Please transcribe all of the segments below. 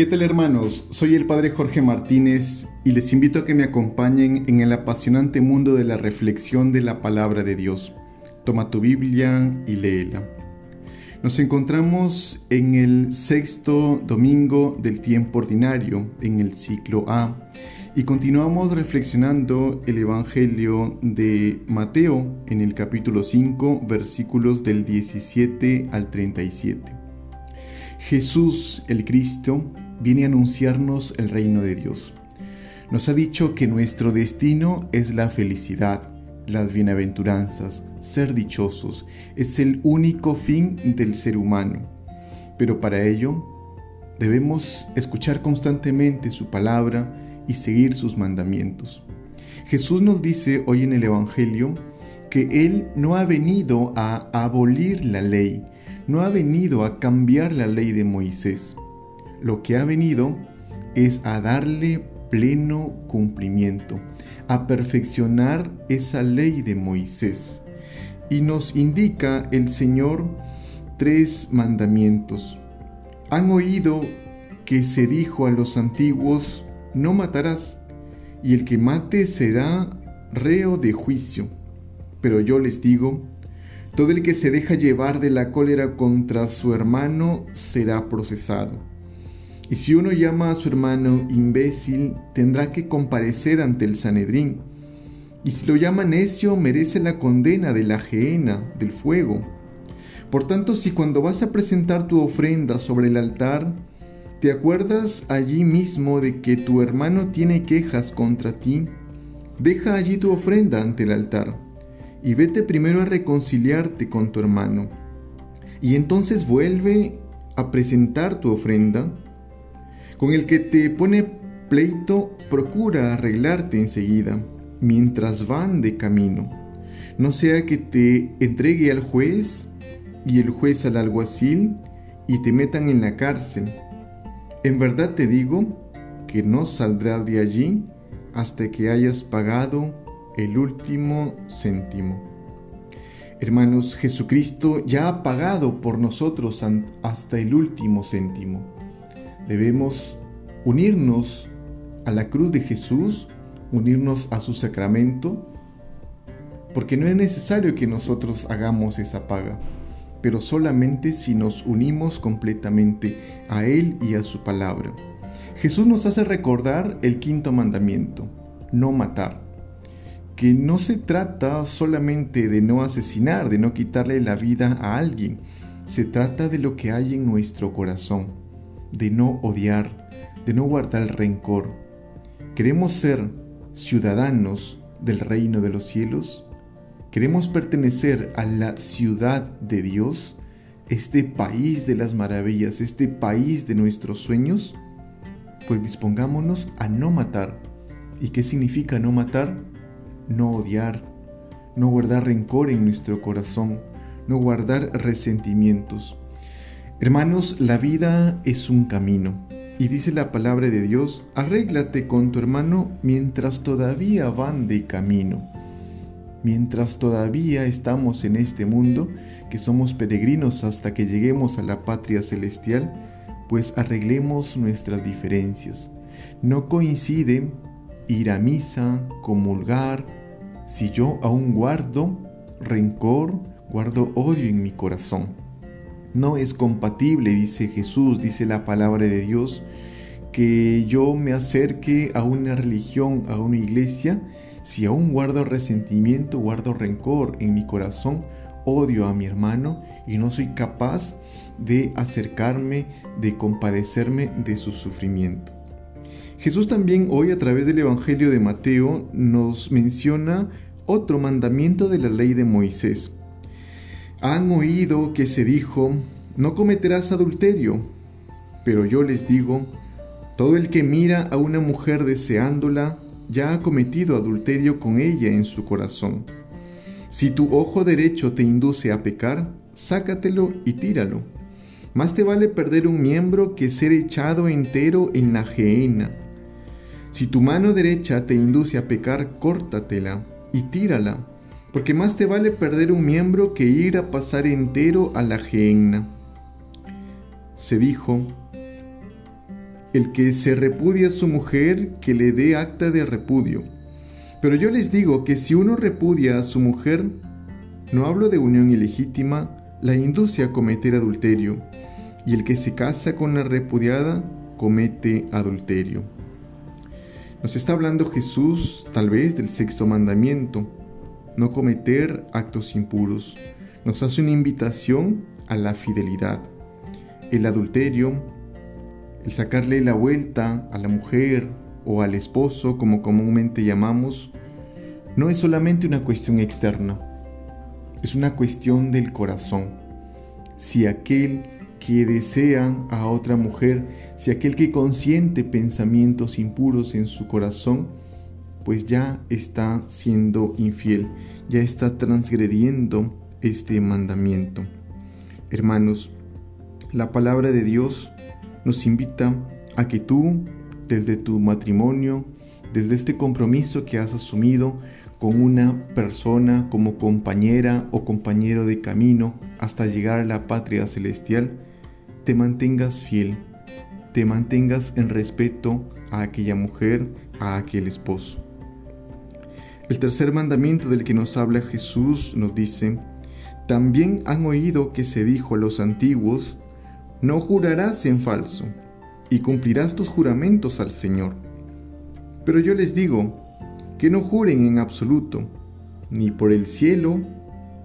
¿Qué tal hermanos? Soy el Padre Jorge Martínez y les invito a que me acompañen en el apasionante mundo de la reflexión de la palabra de Dios. Toma tu Biblia y léela. Nos encontramos en el sexto domingo del tiempo ordinario, en el ciclo A, y continuamos reflexionando el Evangelio de Mateo en el capítulo 5, versículos del 17 al 37. Jesús el Cristo viene a anunciarnos el reino de Dios. Nos ha dicho que nuestro destino es la felicidad, las bienaventuranzas, ser dichosos, es el único fin del ser humano. Pero para ello debemos escuchar constantemente su palabra y seguir sus mandamientos. Jesús nos dice hoy en el Evangelio que Él no ha venido a abolir la ley, no ha venido a cambiar la ley de Moisés. Lo que ha venido es a darle pleno cumplimiento, a perfeccionar esa ley de Moisés. Y nos indica el Señor tres mandamientos. Han oído que se dijo a los antiguos, no matarás, y el que mate será reo de juicio. Pero yo les digo, todo el que se deja llevar de la cólera contra su hermano será procesado. Y si uno llama a su hermano imbécil, tendrá que comparecer ante el Sanedrín. Y si lo llama necio, merece la condena de la gehenna, del fuego. Por tanto, si cuando vas a presentar tu ofrenda sobre el altar, te acuerdas allí mismo de que tu hermano tiene quejas contra ti, deja allí tu ofrenda ante el altar y vete primero a reconciliarte con tu hermano. Y entonces vuelve a presentar tu ofrenda. Con el que te pone pleito, procura arreglarte enseguida, mientras van de camino. No sea que te entregue al juez y el juez al alguacil y te metan en la cárcel. En verdad te digo que no saldrás de allí hasta que hayas pagado el último céntimo. Hermanos, Jesucristo ya ha pagado por nosotros hasta el último céntimo. Debemos unirnos a la cruz de Jesús, unirnos a su sacramento, porque no es necesario que nosotros hagamos esa paga, pero solamente si nos unimos completamente a Él y a su palabra. Jesús nos hace recordar el quinto mandamiento, no matar que no se trata solamente de no asesinar, de no quitarle la vida a alguien, se trata de lo que hay en nuestro corazón, de no odiar, de no guardar rencor. ¿Queremos ser ciudadanos del reino de los cielos? ¿Queremos pertenecer a la ciudad de Dios? ¿Este país de las maravillas, este país de nuestros sueños? Pues dispongámonos a no matar. ¿Y qué significa no matar? no odiar, no guardar rencor en nuestro corazón, no guardar resentimientos. Hermanos, la vida es un camino. Y dice la palabra de Dios, arréglate con tu hermano mientras todavía van de camino. Mientras todavía estamos en este mundo, que somos peregrinos hasta que lleguemos a la patria celestial, pues arreglemos nuestras diferencias. No coincide ir a misa, comulgar, si yo aún guardo rencor, guardo odio en mi corazón. No es compatible, dice Jesús, dice la palabra de Dios, que yo me acerque a una religión, a una iglesia, si aún guardo resentimiento, guardo rencor en mi corazón, odio a mi hermano y no soy capaz de acercarme, de compadecerme de su sufrimiento. Jesús también hoy a través del Evangelio de Mateo nos menciona otro mandamiento de la ley de Moisés. Han oído que se dijo, no cometerás adulterio, pero yo les digo, todo el que mira a una mujer deseándola, ya ha cometido adulterio con ella en su corazón. Si tu ojo derecho te induce a pecar, sácatelo y tíralo. Más te vale perder un miembro que ser echado entero en la gehenna. Si tu mano derecha te induce a pecar, córtatela y tírala, porque más te vale perder un miembro que ir a pasar entero a la gehenna. Se dijo, el que se repudia a su mujer, que le dé acta de repudio. Pero yo les digo que si uno repudia a su mujer, no hablo de unión ilegítima, la induce a cometer adulterio, y el que se casa con la repudiada comete adulterio. Nos está hablando Jesús tal vez del sexto mandamiento, no cometer actos impuros. Nos hace una invitación a la fidelidad. El adulterio, el sacarle la vuelta a la mujer o al esposo, como comúnmente llamamos, no es solamente una cuestión externa, es una cuestión del corazón. Si aquel que desea a otra mujer, si aquel que consiente pensamientos impuros en su corazón, pues ya está siendo infiel, ya está transgrediendo este mandamiento. Hermanos, la palabra de Dios nos invita a que tú, desde tu matrimonio, desde este compromiso que has asumido con una persona como compañera o compañero de camino hasta llegar a la patria celestial, te mantengas fiel, te mantengas en respeto a aquella mujer, a aquel esposo. El tercer mandamiento del que nos habla Jesús nos dice, también han oído que se dijo a los antiguos, no jurarás en falso, y cumplirás tus juramentos al Señor. Pero yo les digo, que no juren en absoluto, ni por el cielo,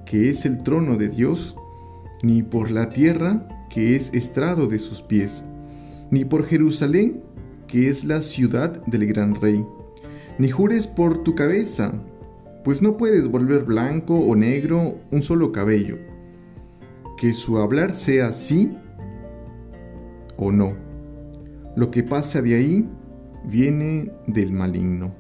que es el trono de Dios, ni por la tierra, que es estrado de sus pies, ni por Jerusalén, que es la ciudad del gran rey. Ni jures por tu cabeza, pues no puedes volver blanco o negro un solo cabello. Que su hablar sea sí o no. Lo que pasa de ahí viene del maligno.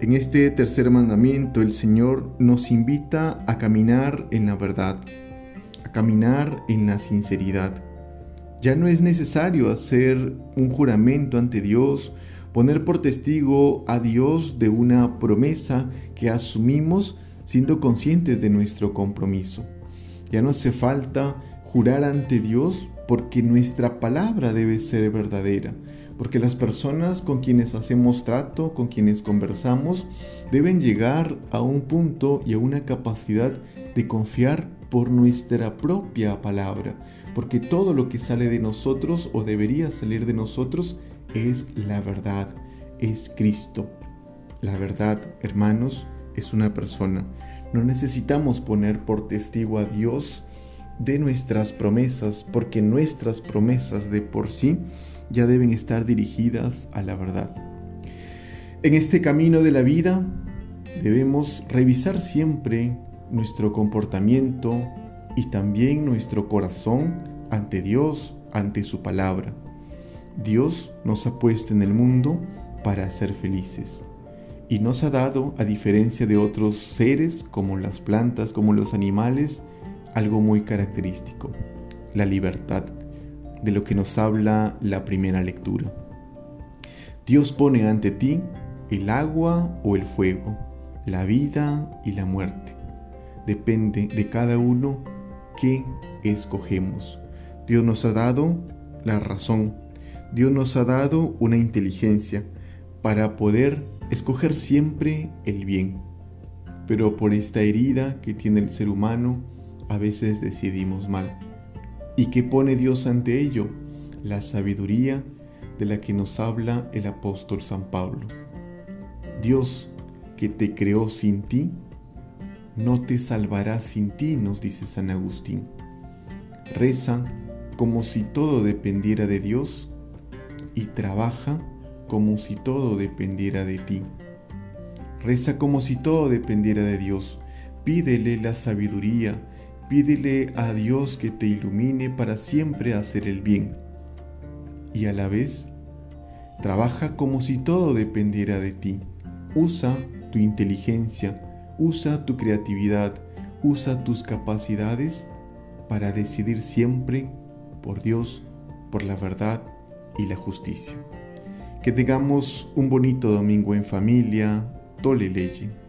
En este tercer mandamiento el Señor nos invita a caminar en la verdad, a caminar en la sinceridad. Ya no es necesario hacer un juramento ante Dios, poner por testigo a Dios de una promesa que asumimos siendo conscientes de nuestro compromiso. Ya no hace falta jurar ante Dios porque nuestra palabra debe ser verdadera, porque las personas con quienes hacemos trato, con quienes conversamos, deben llegar a un punto y a una capacidad de confiar por nuestra propia palabra, porque todo lo que sale de nosotros o debería salir de nosotros es la verdad, es Cristo. La verdad, hermanos, es una persona. No necesitamos poner por testigo a Dios de nuestras promesas, porque nuestras promesas de por sí ya deben estar dirigidas a la verdad. En este camino de la vida debemos revisar siempre nuestro comportamiento y también nuestro corazón ante Dios, ante su palabra. Dios nos ha puesto en el mundo para ser felices y nos ha dado, a diferencia de otros seres como las plantas, como los animales, algo muy característico, la libertad, de lo que nos habla la primera lectura. Dios pone ante ti el agua o el fuego, la vida y la muerte. Depende de cada uno qué escogemos. Dios nos ha dado la razón. Dios nos ha dado una inteligencia para poder escoger siempre el bien. Pero por esta herida que tiene el ser humano, a veces decidimos mal. ¿Y qué pone Dios ante ello? La sabiduría de la que nos habla el apóstol San Pablo. Dios que te creó sin ti, no te salvará sin ti, nos dice San Agustín. Reza como si todo dependiera de Dios y trabaja como si todo dependiera de ti. Reza como si todo dependiera de Dios. Pídele la sabiduría, Pídele a Dios que te ilumine para siempre hacer el bien. Y a la vez, trabaja como si todo dependiera de ti. Usa tu inteligencia, usa tu creatividad, usa tus capacidades para decidir siempre por Dios, por la verdad y la justicia. Que tengamos un bonito domingo en familia. Tole leye.